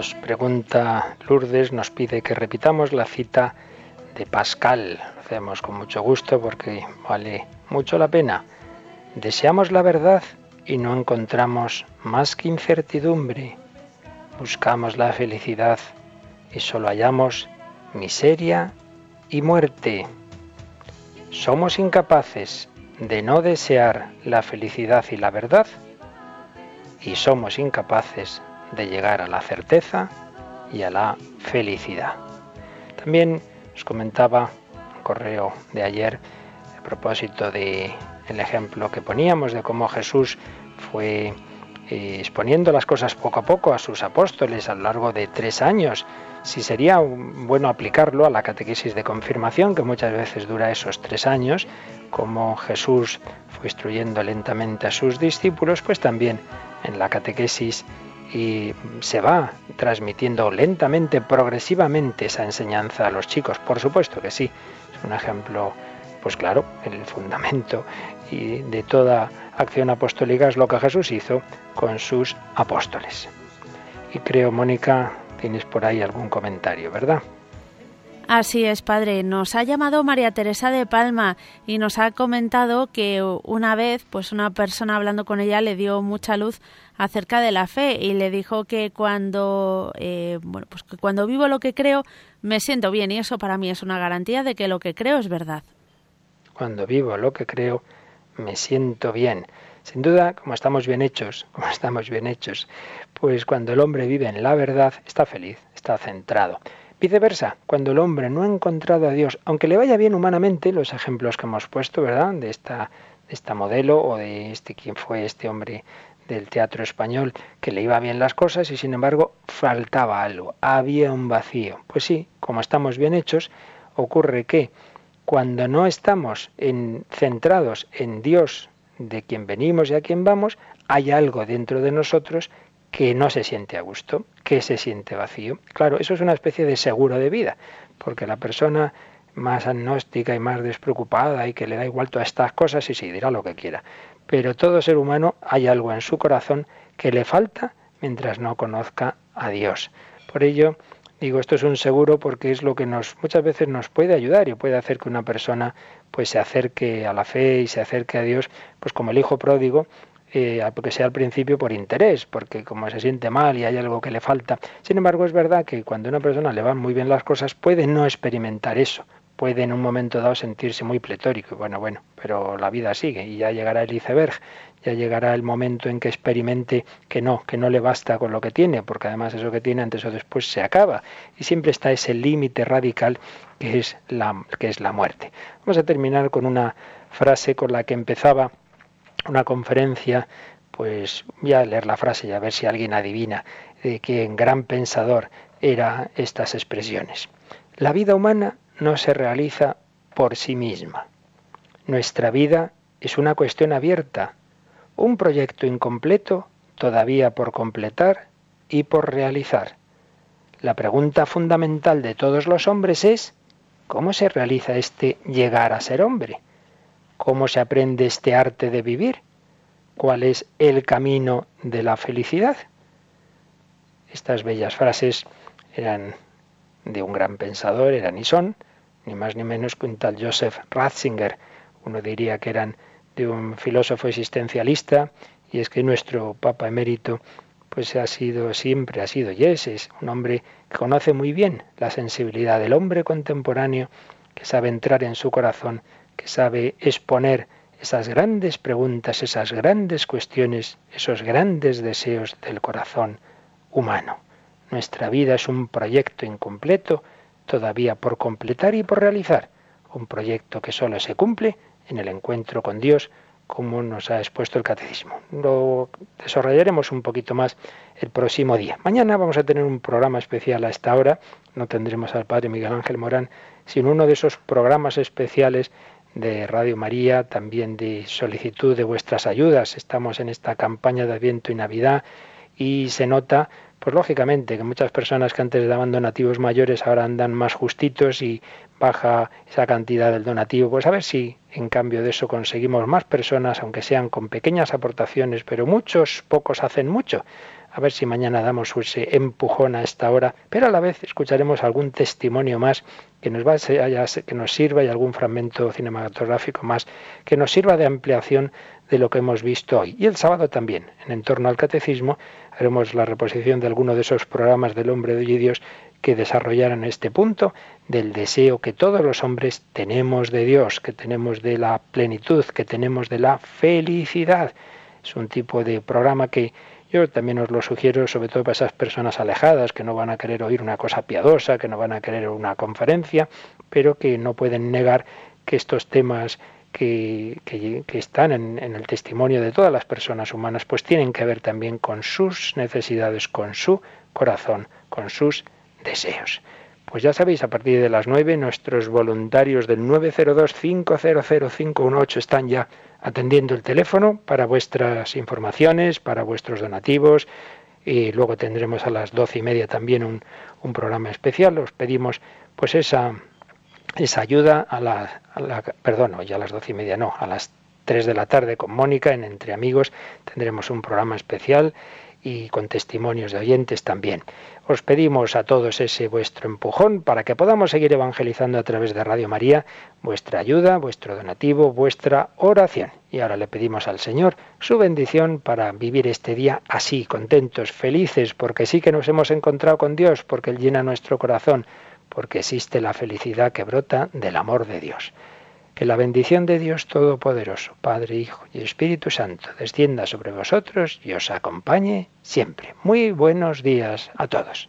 Nos pregunta Lourdes, nos pide que repitamos la cita de Pascal. Lo hacemos con mucho gusto porque vale mucho la pena. Deseamos la verdad y no encontramos más que incertidumbre. Buscamos la felicidad y solo hallamos miseria y muerte. Somos incapaces de no desear la felicidad y la verdad y somos incapaces de llegar a la certeza y a la felicidad. También os comentaba un correo de ayer a propósito de el ejemplo que poníamos de cómo Jesús fue eh, exponiendo las cosas poco a poco a sus apóstoles a lo largo de tres años. Si sería bueno aplicarlo a la catequesis de confirmación, que muchas veces dura esos tres años, como Jesús fue instruyendo lentamente a sus discípulos, pues también en la catequesis y se va transmitiendo lentamente, progresivamente esa enseñanza a los chicos. Por supuesto que sí, es un ejemplo, pues claro, el fundamento y de toda acción apostólica es lo que Jesús hizo con sus apóstoles. Y creo, Mónica, tienes por ahí algún comentario, ¿verdad? Así es, padre. Nos ha llamado María Teresa de Palma y nos ha comentado que una vez, pues una persona hablando con ella le dio mucha luz acerca de la fe y le dijo que cuando, eh, bueno, pues que cuando vivo lo que creo me siento bien y eso para mí es una garantía de que lo que creo es verdad. Cuando vivo lo que creo me siento bien. Sin duda, como estamos bien hechos, como estamos bien hechos, pues cuando el hombre vive en la verdad está feliz, está centrado. Viceversa, cuando el hombre no ha encontrado a Dios, aunque le vaya bien humanamente, los ejemplos que hemos puesto, ¿verdad? De esta, de esta modelo o de este quién fue este hombre del teatro español, que le iba bien las cosas y sin embargo faltaba algo, había un vacío. Pues sí, como estamos bien hechos, ocurre que cuando no estamos en, centrados en Dios, de quien venimos y a quien vamos, hay algo dentro de nosotros que no se siente a gusto, que se siente vacío. Claro, eso es una especie de seguro de vida, porque la persona más agnóstica y más despreocupada y que le da igual todas estas cosas y sí, dirá lo que quiera. Pero todo ser humano hay algo en su corazón que le falta mientras no conozca a Dios. Por ello, digo, esto es un seguro porque es lo que nos muchas veces nos puede ayudar y puede hacer que una persona pues se acerque a la fe y se acerque a Dios, pues como el hijo pródigo, eh, porque sea al principio por interés, porque como se siente mal y hay algo que le falta. Sin embargo, es verdad que cuando a una persona le van muy bien las cosas, puede no experimentar eso, puede en un momento dado sentirse muy pletórico. Bueno, bueno, pero la vida sigue y ya llegará el iceberg, ya llegará el momento en que experimente que no, que no le basta con lo que tiene, porque además eso que tiene antes o después se acaba. Y siempre está ese límite radical que es, la, que es la muerte. Vamos a terminar con una frase con la que empezaba una conferencia, pues voy a leer la frase y a ver si alguien adivina de en gran pensador era estas expresiones. La vida humana no se realiza por sí misma. Nuestra vida es una cuestión abierta, un proyecto incompleto todavía por completar y por realizar. La pregunta fundamental de todos los hombres es, ¿cómo se realiza este llegar a ser hombre? ¿Cómo se aprende este arte de vivir? ¿Cuál es el camino de la felicidad? Estas bellas frases eran de un gran pensador, eran y son, ni más ni menos que un tal Joseph Ratzinger. Uno diría que eran de un filósofo existencialista, y es que nuestro Papa emérito pues ha sido siempre, ha sido y es, es un hombre que conoce muy bien la sensibilidad del hombre contemporáneo, que sabe entrar en su corazón que sabe exponer esas grandes preguntas, esas grandes cuestiones, esos grandes deseos del corazón humano. Nuestra vida es un proyecto incompleto, todavía por completar y por realizar, un proyecto que solo se cumple en el encuentro con Dios, como nos ha expuesto el catecismo. Lo desarrollaremos un poquito más el próximo día. Mañana vamos a tener un programa especial a esta hora, no tendremos al padre Miguel Ángel Morán, sino uno de esos programas especiales de Radio María, también de solicitud de vuestras ayudas. Estamos en esta campaña de Adviento y Navidad y se nota Pues lógicamente que muchas personas que antes daban donativos mayores ahora andan más justitos y baja esa cantidad del donativo. Pues a ver si en cambio de eso conseguimos más personas, aunque sean con pequeñas aportaciones, pero muchos, pocos hacen mucho. A ver si mañana damos ese empujón a esta hora, pero a la vez escucharemos algún testimonio más que nos, va a, que nos sirva y algún fragmento cinematográfico más que nos sirva de ampliación de lo que hemos visto hoy. Y el sábado también, en entorno al catecismo, haremos la reposición de alguno de esos programas del hombre de y Dios que desarrollaran este punto del deseo que todos los hombres tenemos de Dios, que tenemos de la plenitud, que tenemos de la felicidad. Es un tipo de programa que yo también os lo sugiero, sobre todo para esas personas alejadas que no van a querer oír una cosa piadosa, que no van a querer una conferencia, pero que no pueden negar que estos temas que, están en, en, el testimonio de todas las personas humanas, pues tienen que ver también con sus necesidades, con su corazón, con sus deseos. Pues ya sabéis, a partir de las 9 nuestros voluntarios del 902-500-518 están ya atendiendo el teléfono para vuestras informaciones, para vuestros donativos. Y luego tendremos a las doce y media también un, un programa especial. Os pedimos pues esa, esa ayuda a la, la, perdón, ya a las doce y media no, a las tres de la tarde con Mónica en Entre Amigos tendremos un programa especial y con testimonios de oyentes también. Os pedimos a todos ese vuestro empujón para que podamos seguir evangelizando a través de Radio María, vuestra ayuda, vuestro donativo, vuestra oración. Y ahora le pedimos al Señor su bendición para vivir este día así, contentos, felices, porque sí que nos hemos encontrado con Dios, porque Él llena nuestro corazón, porque existe la felicidad que brota del amor de Dios. Que la bendición de Dios Todopoderoso, Padre, Hijo y Espíritu Santo, descienda sobre vosotros y os acompañe siempre. Muy buenos días a todos.